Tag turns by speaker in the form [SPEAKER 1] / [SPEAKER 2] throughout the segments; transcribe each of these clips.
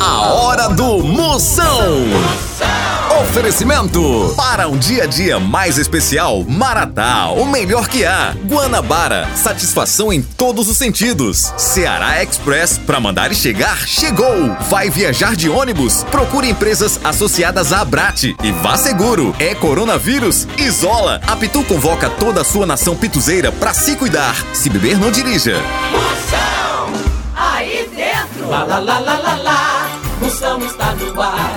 [SPEAKER 1] A hora do Moção. Oferecimento para um dia a dia mais especial, Maratá, o melhor que há. Guanabara, satisfação em todos os sentidos. Ceará Express, para mandar e chegar, chegou. Vai viajar de ônibus? Procure empresas associadas à Abrate e vá seguro. É coronavírus? Isola. A Pitu convoca toda a sua nação pituzeira para se cuidar. Se beber, não dirija.
[SPEAKER 2] Moção, aí dentro. Lá, lá, lá, lá, lá. Moção está no ar.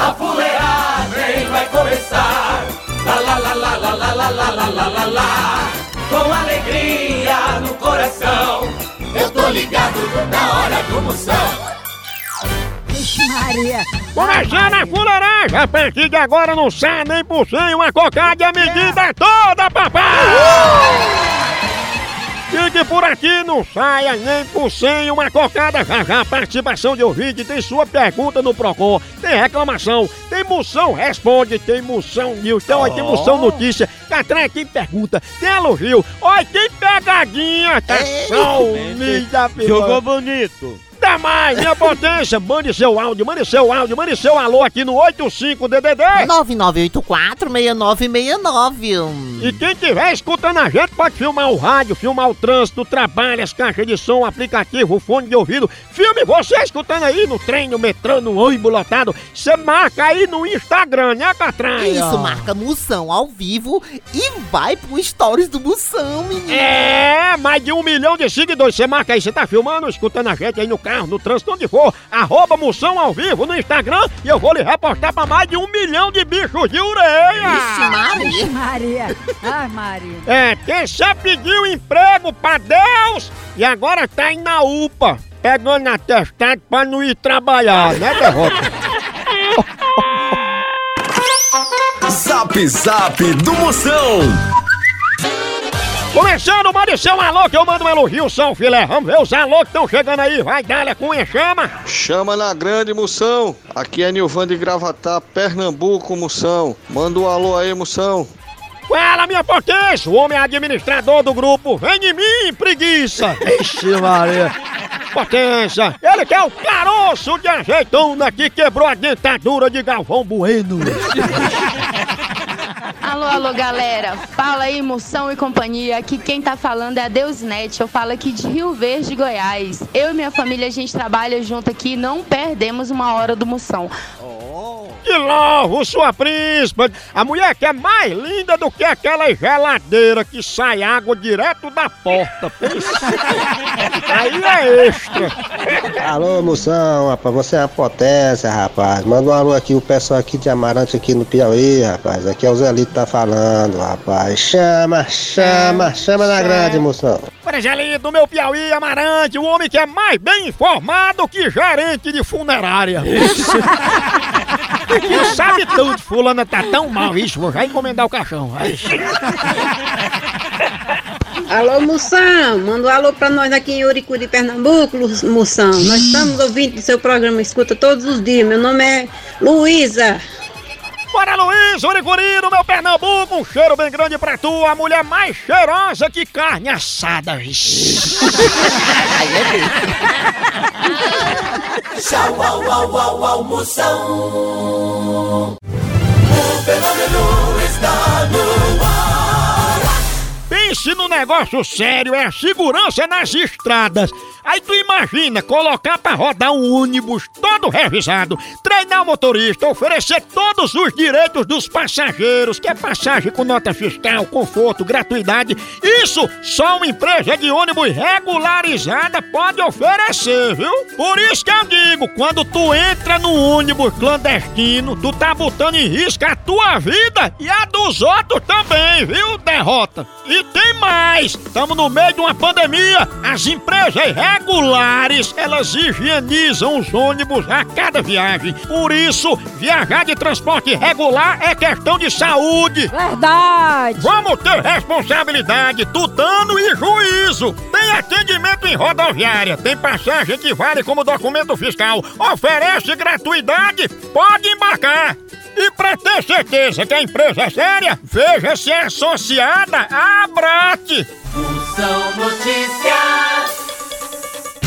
[SPEAKER 2] A fuleagem vai começar. Lá, lá, lá, lá, lá, lá, lá, lá, lá, lá, lá, lá. Com alegria no coração. Eu tô ligado na hora do Moção.
[SPEAKER 3] Maria.
[SPEAKER 4] Começando a fuleiragem, a partir de agora não sai nem por cem, uma cocada a medida toda, papai! E que por aqui não saia nem por cem uma cocada. Já já. Participação de ouvinte, tem sua pergunta no Procon, tem reclamação, tem moção responde, tem moção news, então aí tem moção notícia, Catrai tem pergunta, tem elogio, olha tem pegadinha, tá só unida,
[SPEAKER 5] Jogou bonito.
[SPEAKER 4] Mais, minha potência! Mande seu áudio, mande seu áudio, mande seu alô aqui no 85DDD!
[SPEAKER 6] 9984-6969.
[SPEAKER 4] E quem estiver escutando a gente pode filmar o rádio, filmar o trânsito, o trabalho, as caixas de som, o aplicativo, o fone de ouvido. Filme você escutando aí no trem, no metrô, no ônibus lotado. Você marca aí no Instagram, né, Catraia?
[SPEAKER 6] Isso, marca Moção ao vivo e vai pro Stories do Moção, menino.
[SPEAKER 4] É, mais de um milhão de seguidores. Você marca aí, você tá filmando, escutando a gente aí no carro, no trânsito, onde for. Arroba Moção ao vivo no Instagram e eu vou lhe repostar pra mais de um milhão de bichos de ureia.
[SPEAKER 3] Vixe Maria. Ai, Maria.
[SPEAKER 4] É, quem você pediu emprego pra Deus e agora tá aí na UPA, pegando atestado pra não ir trabalhar, né, Derrota?
[SPEAKER 1] Zap Zap do Moção.
[SPEAKER 4] Começando, seu alô que eu mando um elogio, São Filé. Vamos ver os alô que estão chegando aí. Vai, dá com chama.
[SPEAKER 7] Chama na grande Moção. Aqui é Nilvan de Gravatá, Pernambuco, Moção. Manda um alô aí, Moção.
[SPEAKER 4] Fala, minha potência, o homem administrador do grupo. Vem de mim, preguiça. Ixi, Maria. Potência, ele que é o caroço de azeitona que quebrou a dentadura de Galvão Bueno.
[SPEAKER 8] Alô, alô, galera. Fala aí, Moção e companhia. Aqui quem tá falando é a Deusnet. Eu falo aqui de Rio Verde, Goiás. Eu e minha família, a gente trabalha junto aqui não perdemos uma hora do Moção.
[SPEAKER 4] Que louvo, sua príncipa! A mulher que é mais linda do que aquela geladeira que sai água direto da porta. Aí é extra.
[SPEAKER 9] Alô, moção, rapaz, você é a potência, rapaz. Manda um alô aqui, o pessoal aqui de Amarante aqui no Piauí, rapaz. Aqui é o Zelito tá falando, rapaz. Chama, chama, chama na grande, moção.
[SPEAKER 4] Pregelito do meu Piauí, Amarante, o homem que é mais bem informado que gerente de funerária. Que sabe tudo, fulana tá tão mal, isso, vou já encomendar o caixão. vai.
[SPEAKER 10] Alô, Moção, manda um alô pra nós aqui em Uricu de Pernambuco, Moção. Nós estamos ouvindo seu programa, escuta todos os dias. Meu nome é Luísa.
[SPEAKER 4] Bora, Luiz, Uricuri, no meu Pernambuco, um cheiro bem grande pra tu, a mulher mais cheirosa que carne assada. vixe.
[SPEAKER 2] Tchau, au, au, au, au, Moção. O fenômeno está no ar.
[SPEAKER 4] Pense no negócio sério, é a segurança nas estradas. Aí tu imagina colocar pra rodar um ônibus todo revisado, treinar o motorista, oferecer todos os direitos dos passageiros, que é passagem com nota fiscal, conforto, gratuidade. Isso só uma empresa de ônibus regularizada pode oferecer, viu? Por isso que eu digo, quando tu entra no ônibus clandestino, tu tá botando em risco a tua vida e a dos outros também, viu, derrota? E tem mais! Estamos no meio de uma pandemia. As empresas regulares, elas higienizam os ônibus a cada viagem. Por isso, viajar de transporte regular é questão de saúde.
[SPEAKER 3] Verdade.
[SPEAKER 4] Vamos ter responsabilidade, tutano e juízo. Tem atendimento em rodoviária, tem passagem que vale como documento fiscal, oferece gratuidade, pode embarcar. E pra ter certeza que a empresa é séria, veja se é associada à Abrat.
[SPEAKER 2] Moção Notícias.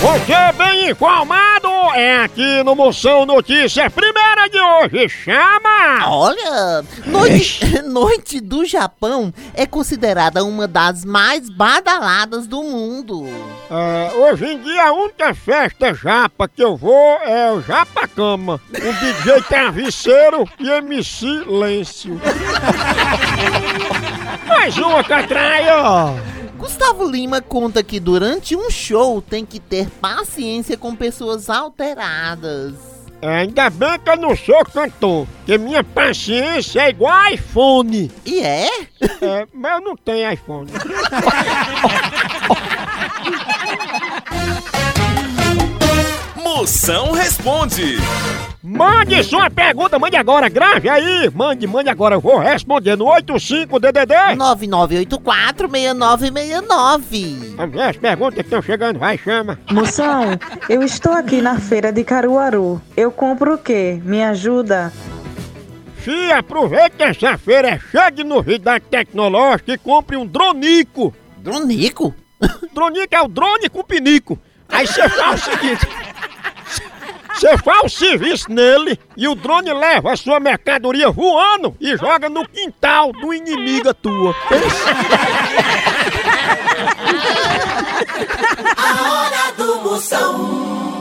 [SPEAKER 4] Você bem informado é aqui no Moção Notícias, primeira de hoje, chama!
[SPEAKER 6] Olha, noite, noite do Japão é considerada uma das mais badaladas do mundo.
[SPEAKER 4] É, hoje em dia a única festa japa que eu vou é o Japacama, o DJ Travesseiro e MC Lêncio. Mais uma catraia!
[SPEAKER 6] Gustavo Lima conta que durante um show tem que ter paciência com pessoas alteradas.
[SPEAKER 4] Ainda bem que eu não sou cantor, que minha paciência é igual iPhone.
[SPEAKER 6] E é?
[SPEAKER 4] É, mas eu não tenho iPhone.
[SPEAKER 1] Moção responde.
[SPEAKER 4] Mande sua pergunta, mande agora, grave aí. Mande, mande agora, eu vou responder no 85DDD.
[SPEAKER 6] 99846969.
[SPEAKER 4] Vamos ver as perguntas que estão chegando, vai, chama.
[SPEAKER 5] Moção, eu estou aqui na feira de Caruaru. Eu compro o quê? Me ajuda?
[SPEAKER 4] Fia, aproveita que essa feira é cheia de novidade tecnológica e compre um dronico.
[SPEAKER 6] Dronico?
[SPEAKER 4] Dronico é o drone com pinico. Aí você faz o seguinte. Você faz o serviço nele e o drone leva a sua mercadoria voando e joga no quintal do inimigo tua.
[SPEAKER 2] A hora do Moção.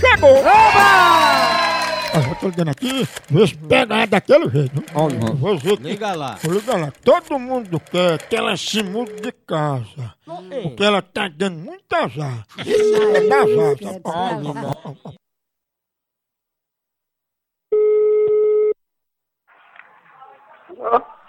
[SPEAKER 4] chegou! Eu já tô ligando aqui, vê se pega daquele jeito. Olha, vou ver que-
[SPEAKER 11] Liga lá.
[SPEAKER 4] Vou ligar lá. Todo mundo quer que ela se mude de casa. Porque ela tá dando muito azar. Ela dá azar. sabe?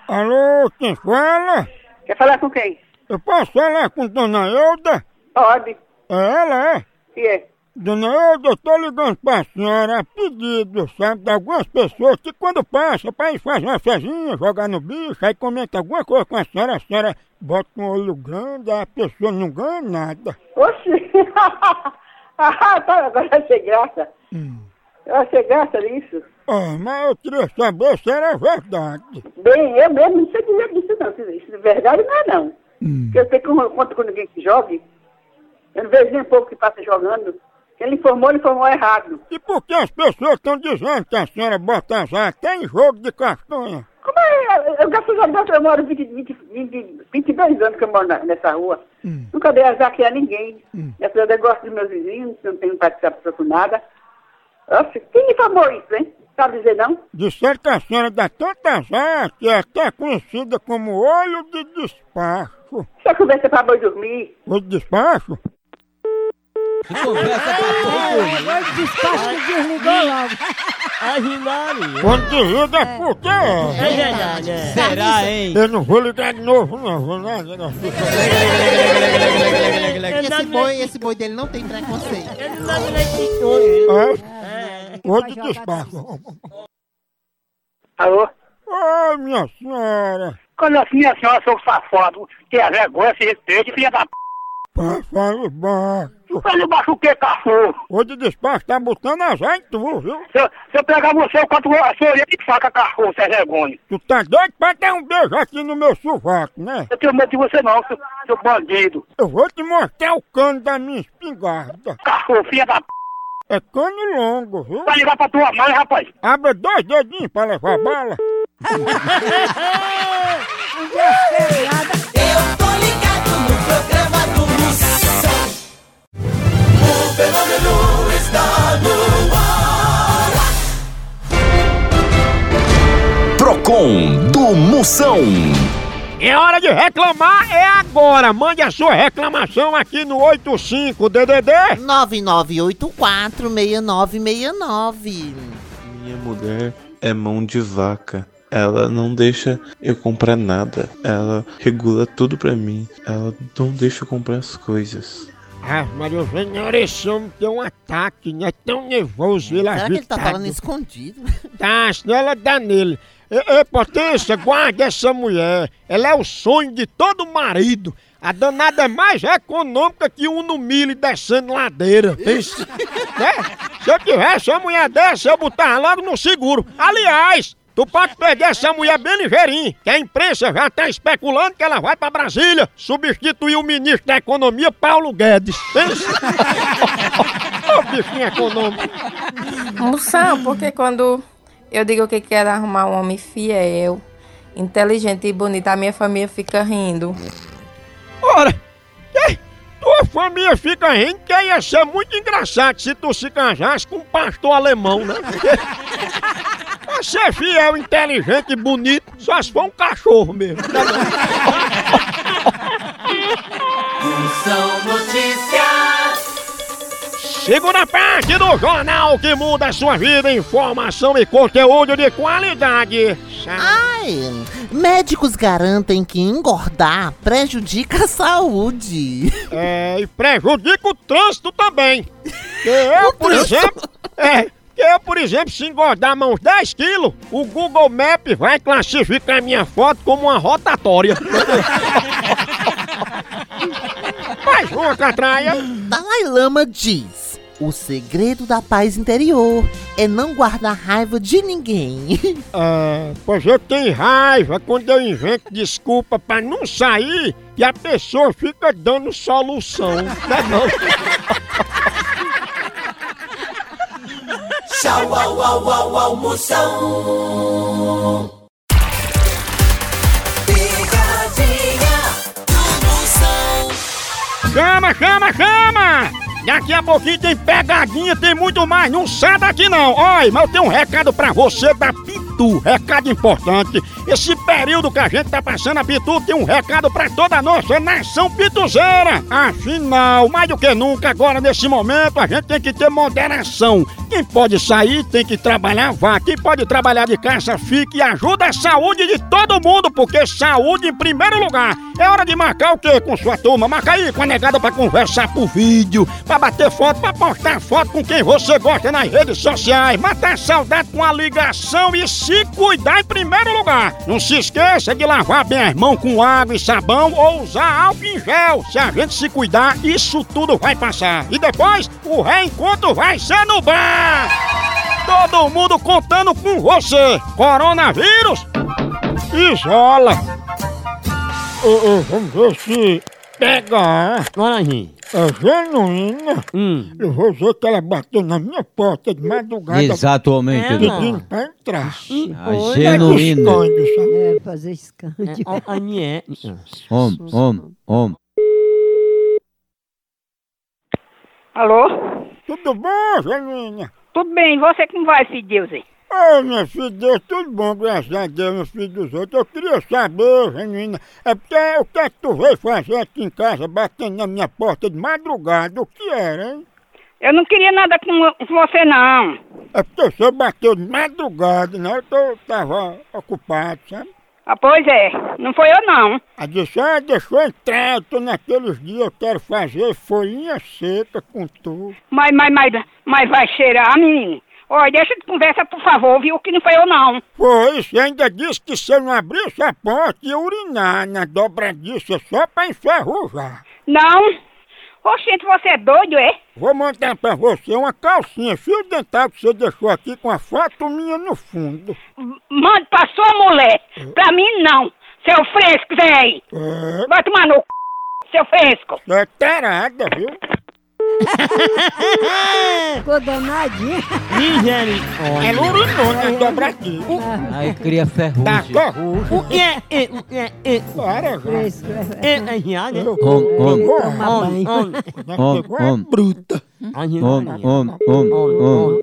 [SPEAKER 4] Alô, quem fala?
[SPEAKER 10] Quer falar com quem?
[SPEAKER 4] Eu posso falar com Dona Euda?
[SPEAKER 10] Pode.
[SPEAKER 4] É ela, é?
[SPEAKER 10] Que é?
[SPEAKER 4] Dona eu tô ligando pra senhora a pedido, sabe, de algumas pessoas que quando passa pra ir fazer uma fezinha, jogar no bicho, aí comenta alguma coisa com a senhora, a senhora bota um olho grande, aí a pessoa não ganha nada.
[SPEAKER 10] Oxi! ah, tá, agora achei graça. Eu achei graça nisso.
[SPEAKER 4] Ah, mas eu queria saber se era verdade.
[SPEAKER 10] Bem, eu mesmo não sei dizer disso não. Se Isso de verdade não é não. Porque eu sei que eu conto com ninguém que jogue. Eu não vejo nem um pouco que passa jogando. Ele informou, ele informou errado.
[SPEAKER 4] E por que as pessoas estão dizendo que a senhora bota azar até em jogo de castanha?
[SPEAKER 10] Como é? Eu, graças a Deus, eu moro 20, 20, 20, 22 anos que eu moro na- nessa rua. Nunca dei azar aqui a ninguém. A Deus, eu gosto dos meus vizinhos, não tenho participação com nada. Nossa, quem informou isso, hein? Sabe dizer não?
[SPEAKER 4] Disseram que a senhora dá tanto azar que é até conhecida como olho de despacho.
[SPEAKER 10] Só conversa pra boi dormir.
[SPEAKER 4] Olho de despacho?
[SPEAKER 11] Que conversa pra
[SPEAKER 3] Agora despacho que desligou logo.
[SPEAKER 4] Quando desliga é porque é.
[SPEAKER 11] É verdade, é. Será, hein?
[SPEAKER 4] Eu não vou ligar de novo, não. Vou lá, não.
[SPEAKER 6] Esse boi, esse boi dele não tem preconceito.
[SPEAKER 4] É? Olho de despacho.
[SPEAKER 10] Alô?
[SPEAKER 4] Ô, minha senhora.
[SPEAKER 10] Quando assim a senhora, seu safado, tem a vergonha, se respeite, filha da p.
[SPEAKER 4] Pá, fala
[SPEAKER 10] Fale baixo o que, cachorro?
[SPEAKER 4] Olho de despacho tá botando azar em tu, viu?
[SPEAKER 10] Se eu, se eu pegar você, eu conto a sua orelha de faca, cachorro, sem vergonha.
[SPEAKER 4] Tu tá doido pra dar um beijo aqui no meu sovaco, né?
[SPEAKER 10] Eu tenho medo de você não, seu, seu bandido.
[SPEAKER 4] Eu vou te mostrar o cano da minha espingarda.
[SPEAKER 10] Cachorro, filha da p.
[SPEAKER 4] É cano longo, viu?
[SPEAKER 10] Vai ligar pra tua mãe, rapaz.
[SPEAKER 4] Abre dois dedinhos pra levar bala.
[SPEAKER 2] Eu O fenômeno está no ar.
[SPEAKER 1] Procon do Moção.
[SPEAKER 4] É hora de reclamar, é agora. Mande a sua reclamação aqui no 85DDD.
[SPEAKER 6] 99846969.
[SPEAKER 12] Minha mulher é mão de vaca. ela não deixa eu comprar nada. Ela regula tudo pra mim. Ela não deixa eu comprar as coisas.
[SPEAKER 4] Ah, Maria Eugênia, homem tem um ataque, né? Tão nervoso, ele
[SPEAKER 6] Será que ele tá
[SPEAKER 4] agitado.
[SPEAKER 6] falando escondido?
[SPEAKER 4] Tá, senão ela dá nele. Ei, ei, potência, guarda essa mulher. Ela é o sonho de todo marido. A danada é mais econômica que um no milho descendo ladeira. Pensa, né? Se eu tivesse uma mulher dessa, eu botava logo no seguro. Aliás, tu pode perder essa mulher bem ligeirinho, que a imprensa já tá especulando que ela vai pra Brasília substituir o ministro da Economia, Paulo Guedes. Pensa. Ô, bichinho econômico.
[SPEAKER 13] Moção, porque quando eu digo que quero arrumar um homem fiel, inteligente e bonito, a minha família fica rindo.
[SPEAKER 4] Ora, que? tua família fica rindo que ia ser muito engraçado se tu se casasse com um pastor alemão, né? Pra ser fiel, inteligente e bonito, só se for um cachorro mesmo.
[SPEAKER 2] São notícias.
[SPEAKER 4] Segunda parte do jornal que muda a sua vida, informação e conteúdo de qualidade.
[SPEAKER 6] Ai, médicos garantem que engordar prejudica a saúde.
[SPEAKER 4] É, e prejudica o trânsito também. Eu, por exemplo, é, que eu, por exemplo, se engordar uns 10 quilos, o Google Maps vai classificar minha foto como uma rotatória. Mais uma catraia.
[SPEAKER 6] Dalai Lama diz: o segredo da paz interior é não guardar raiva de ninguém.
[SPEAKER 4] É, pois eu tenho raiva quando eu invento desculpa pra não sair e a pessoa fica dando solução. Tá bom?
[SPEAKER 2] Tchau, au, au, au, almoção. Picadinha do Moção.
[SPEAKER 4] Chama, chama, chama! Daqui a pouquinho tem pegadinha, tem muito mais. Não sai daqui não. Olha, mas eu tenho um recado pra você da Pitu. Recado importante. Esse período que a gente tá passando, a Pitu tem um recado pra toda a nossa nação pituzeira. Afinal, mais do que nunca, agora nesse momento, a gente tem que ter moderação. Quem pode sair tem que trabalhar, vá. Quem pode trabalhar de casa, fique e ajuda a saúde de todo mundo, porque saúde em primeiro lugar. É hora de marcar o quê com sua turma? Marca aí com a negada pra conversar por vídeo, pra bater foto, pra postar foto com quem você gosta nas redes sociais, matar saudade com a ligação e se cuidar em primeiro lugar. Não se esqueça de lavar bem as mãos com água e sabão ou usar álcool em gel. Se a gente se cuidar, isso tudo vai passar. E depois, o reencontro vai ser no bar. Todo mundo contando com você. Coronavírus, isola. Ô, ô, vamos ver se pegar.
[SPEAKER 11] Laranjinha.
[SPEAKER 4] É genuína. Eu vou ver que ela bateu na minha porta de madrugada.
[SPEAKER 11] Exatamente,
[SPEAKER 4] Pedindo
[SPEAKER 11] doutor.
[SPEAKER 4] pra entrar.
[SPEAKER 11] A genuína.
[SPEAKER 3] É, fazer escândalo.
[SPEAKER 11] Homem, homem, homem.
[SPEAKER 14] Alô?
[SPEAKER 4] Tudo bom, genuína?
[SPEAKER 14] Tudo bem, e você como vai, filho de Deus aí?
[SPEAKER 4] Ô, minha filha, Deus, tudo bom, graças a Deus, meu filho dos outros. Eu queria saber, genuína, é porque o que é que tu veio fazer aqui em casa, batendo na minha porta de madrugada? O que era, hein?
[SPEAKER 14] Eu não queria nada com, você, não.
[SPEAKER 4] É porque o senhor bateu de madrugada, né? Eu tô, tava ocupado, sabe?
[SPEAKER 14] Ah, pois é, não foi eu, não.
[SPEAKER 4] A disse, ah, deixou entrar, eu tô naqueles dias, eu quero fazer folhinha seca com tu.
[SPEAKER 14] Mas, mas, mas, mas vai cheirar, menino. Olha, deixa de conversa, por favor, viu? Que não foi eu, não.
[SPEAKER 4] Foi, você ainda disse que se eu não abrisse a porta ia urinar na dobradiça só pra enferrujar.
[SPEAKER 14] Não? Oxente, você é doido, é?
[SPEAKER 4] Vou mandar pra você uma calcinha fio dental que você deixou aqui com a foto minha no fundo.
[SPEAKER 14] Mande pra sua mulher. Pra mim, não. Seu fresco, véi.
[SPEAKER 4] É,
[SPEAKER 14] Vai tomar no c... seu fresco.
[SPEAKER 4] é tarada, viu?
[SPEAKER 3] Ficou danadinha.
[SPEAKER 4] Ela urinou na dobradiça.
[SPEAKER 11] Aí cria ferrugem.
[SPEAKER 4] Tá corruja.
[SPEAKER 11] O que é? é, o que é? é?
[SPEAKER 4] Para, já.
[SPEAKER 3] Fresco, é.
[SPEAKER 11] É, é, já, né? Homem, homem,
[SPEAKER 3] Toma banho.
[SPEAKER 11] homem,
[SPEAKER 4] Já
[SPEAKER 11] Homem,
[SPEAKER 4] pegou a
[SPEAKER 11] homem.
[SPEAKER 4] bruta.
[SPEAKER 11] homem, homem, homem, homem.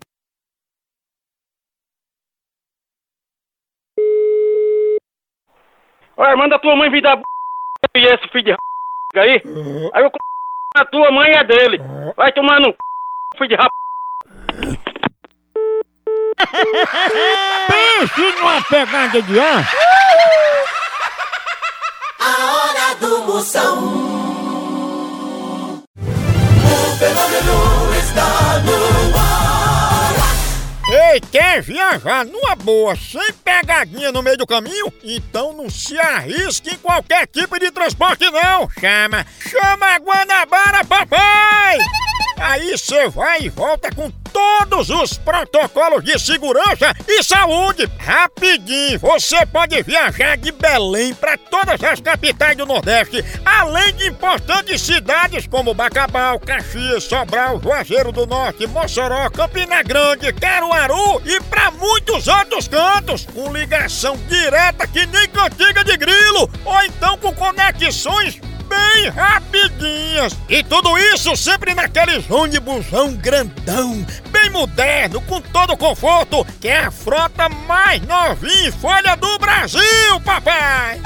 [SPEAKER 14] Olha, manda tua mãe vir da b... e esse filho de r... aí. Aí eu c... a tua mãe é dele. Vai tomar no c... filho de r...
[SPEAKER 4] Pense numa pegada de ar.
[SPEAKER 2] A hora do Moção.
[SPEAKER 4] Ei, quer viajar numa boa, sem pegadinha no meio do caminho? Então não se arrisque em qualquer tipo de transporte não. Chama, chama a Guanabara, papai! Aí você vai e volta com todos os protocolos de segurança e saúde. Rapidinho, você pode viajar de Belém para todas as capitais do Nordeste, além de importantes cidades como Bacabal, Caxias, Sobral, Juazeiro do Norte, Mossoró, Campina Grande, Caruaru e para muitos outros cantos, com ligação direta que nem cantiga de grilo, ou então com conexões bem rapidinhas. E tudo isso sempre naqueles ônibusão grandão, bem moderno, com todo conforto, que é a frota mais novinha folha do Brasil, papai!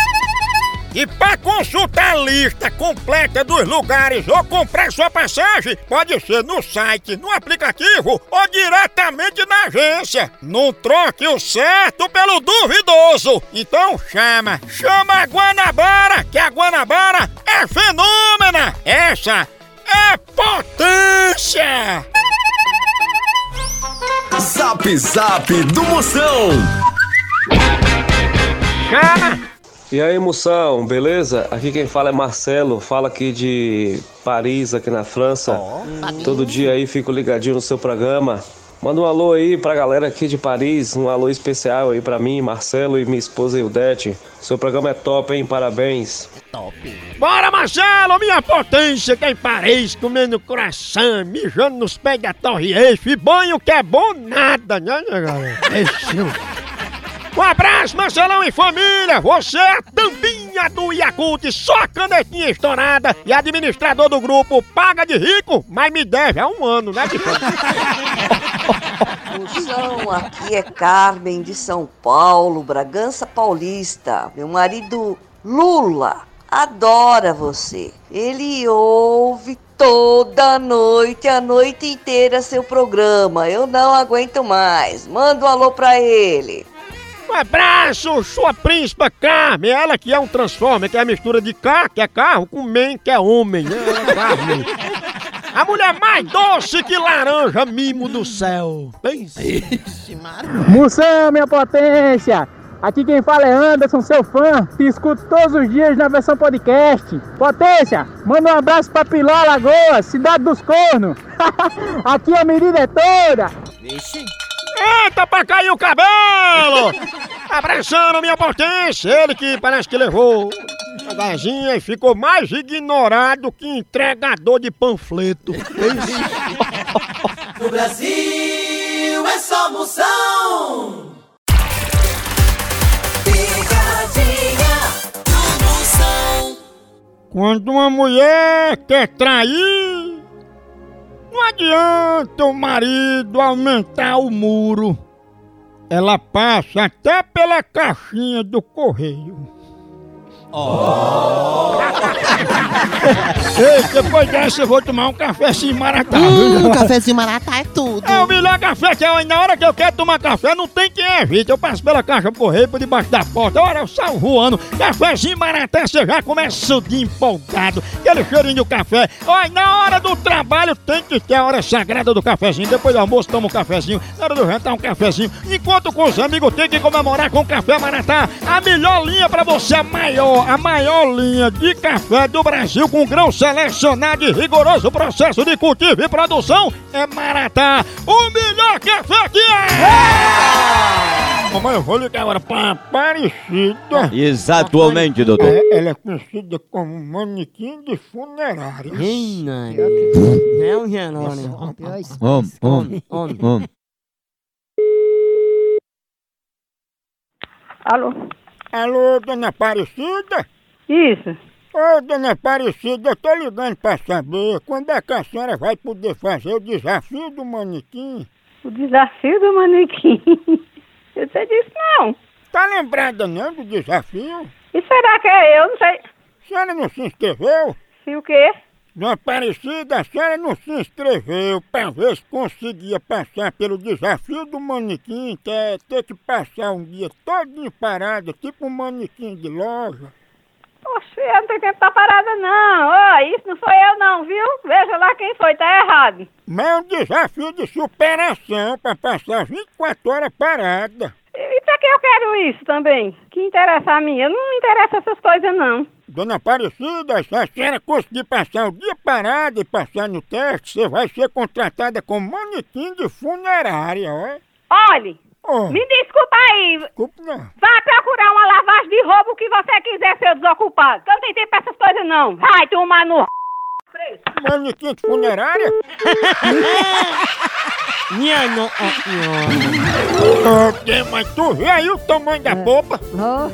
[SPEAKER 4] E para consultar a lista completa dos lugares ou comprar sua passagem, pode ser no site, no aplicativo ou diretamente na agência. Não troque o certo pelo duvidoso. Então chama, chama a Guanabara, que a Guanabara é fenômena. Essa é potência.
[SPEAKER 1] Zap Zap do Moção.
[SPEAKER 4] Chama.
[SPEAKER 15] E aí, moção, beleza? Aqui quem fala é Marcelo, fala aqui de Paris, aqui na França. Todo dia aí fico ligadinho no seu programa. Manda um alô aí pra galera aqui de Paris, um alô especial aí pra mim, Marcelo e minha esposa Ildete. Seu programa é top, hein? Parabéns.
[SPEAKER 4] Bora, Marcelo, minha potência, que é em Paris, comendo coração, mijando nos pés da Torre Eiffel, e banho que é bom nada, né, né, galera? Um abraço, Marcelão e família! Você é a tampinha do Yakult, só canetinha estourada e administrador do grupo Paga de Rico, mas me deve há um ano, né, bicho?
[SPEAKER 16] Moção, aqui é Carmen de São Paulo, Bragança Paulista. Meu marido Lula adora você. Ele ouve toda noite, a noite inteira seu programa. Eu não aguento mais. Manda um alô pra ele.
[SPEAKER 4] Um abraço, sua príncipa Carmen, ela que é um transformer, que é a mistura de K, que é carro, com men, que é homem, né? É Carmen. A mulher mais doce que laranja, mimo do céu.
[SPEAKER 17] Moção, minha potência! Aqui quem fala é Anderson, seu fã, te escuto todos os dias na versão podcast. Potência, manda um abraço pra Piló, Lagoas, cidade dos cornos. Aqui a medida é toda.
[SPEAKER 4] Vixe. Eita, pra cair o cabelo! Abraçando minha potência, ele que parece que levou a gazinha e ficou mais ignorado que entregador de panfleto.
[SPEAKER 2] No Brasil é só moção. Picadinha do Moção.
[SPEAKER 4] Quando uma mulher quer trair, não adianta o marido aumentar o muro. Ela passa até pela caixinha do correio. Ei, depois dessa eu vou tomar um cafezinho maratá.
[SPEAKER 6] Hum, cafezinho maratá é tudo.
[SPEAKER 4] É o melhor café que é. Na hora que eu quero tomar café, não tem quem evite. Eu passo pela caixa do correio por debaixo da porta. Ora, eu saio voando. Cafezinho maratá, você já começa de empolgado. Aquele cheirinho do café. Olha, na hora do trabalho tem que ter a hora sagrada do cafezinho. Depois do almoço, toma um cafezinho. Na hora do jantar, um cafezinho. Enquanto com os amigos, tem que comemorar com o café maratá. A melhor linha pra você, a maior, a maior linha de café do Brasil com grão selecionado e rigoroso processo de cultivo e produção é Maratá, o melhor café que é! Mamãe, eu vou ligar agora pra Aparecida.
[SPEAKER 11] Exatamente, doutor.
[SPEAKER 4] É, ela é conhecida como manequim de funerária.
[SPEAKER 11] É um Jerônimo.
[SPEAKER 3] Homem,
[SPEAKER 11] Homem, homem, homem.
[SPEAKER 10] Alô?
[SPEAKER 4] Alô, dona Aparecida?
[SPEAKER 10] Isso.
[SPEAKER 4] Ô, dona Aparecida, eu tô ligando pra saber quando é que a senhora vai poder fazer o desafio do manequim?
[SPEAKER 10] O desafio do manequim. Você disse não.
[SPEAKER 4] Tá lembrada não do desafio?
[SPEAKER 10] E será que é eu? Não sei.
[SPEAKER 4] A senhora não se inscreveu?
[SPEAKER 10] Se o quê?
[SPEAKER 18] Dona Aparecida, a senhora não se inscreveu pra ver se conseguia passar pelo desafio do manequim, que é ter que passar um dia todo parado, tipo um manequim de loja.
[SPEAKER 14] Oxe, eu não tenho tempo pra parada, não. Ó, isso não sou eu, não, viu? Veja lá quem foi, tá errado.
[SPEAKER 18] Mas é um desafio de superação pra passar 24 horas parada.
[SPEAKER 14] E pra que eu quero isso também? Que interessa a mim? Eu não me interessa essas coisas, não.
[SPEAKER 18] Dona Aparecida, se a senhora conseguir passar o dia parado e passar no teste, você vai ser contratada como manequim de funerária, ó.
[SPEAKER 14] Olhe,
[SPEAKER 18] Oh.
[SPEAKER 14] me desculpa aí.
[SPEAKER 18] Desculpa, não.
[SPEAKER 14] Vá procurar uma lavagem de roubo que você quiser, seu desocupado. Que eu não tenho tempo pra essas coisas, não. Vai tomar no...
[SPEAKER 18] Manequim de funerária?
[SPEAKER 11] Minha no...
[SPEAKER 18] Ok, mas tu vê aí o tamanho da boba?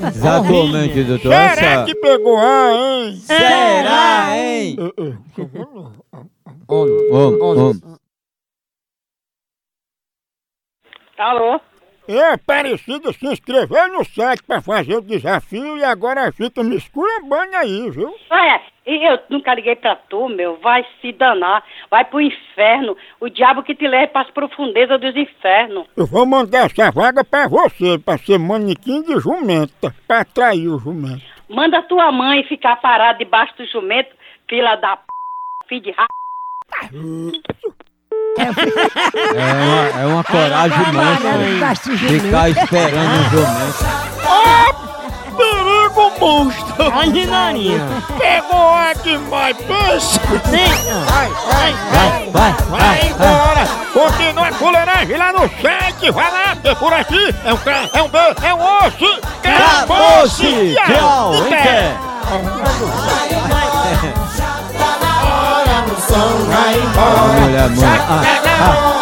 [SPEAKER 11] Exatamente, doutor.
[SPEAKER 18] Será
[SPEAKER 11] Essa-
[SPEAKER 18] que pegou A, hein?
[SPEAKER 11] Será, hein? Homem, homem.
[SPEAKER 14] Alô?
[SPEAKER 18] É, Aparecida se inscreveu no site pra fazer o desafio e agora fica me esculambando aí, viu?
[SPEAKER 19] Olha, e eu nunca liguei pra tu, meu. Vai se danar. Vai pro inferno. O diabo que te leve pras profundezas dos infernos.
[SPEAKER 18] Eu vou mandar essa vaga pra você, pra ser manequim de jumenta, pra atrair o jumento.
[SPEAKER 19] Manda tua mãe ficar parada debaixo do jumento, fila da p... filho de ra...
[SPEAKER 11] É uma, é uma coragem imensa. Ficar esperando o jumento.
[SPEAKER 18] Perigo monstro!
[SPEAKER 11] Ai, Maria.
[SPEAKER 18] Pegou a demais, pensa! Vai, vai, vai,
[SPEAKER 11] Vai,
[SPEAKER 18] vai embora! Continua a fuleiragem lá no site, vai lá, porque por aqui é um K, é um B, é um osso!
[SPEAKER 11] Acabou-se! Tchau, hein, Té?
[SPEAKER 4] Hora no som vai embora.
[SPEAKER 11] Olha, mãe. Ah, ah.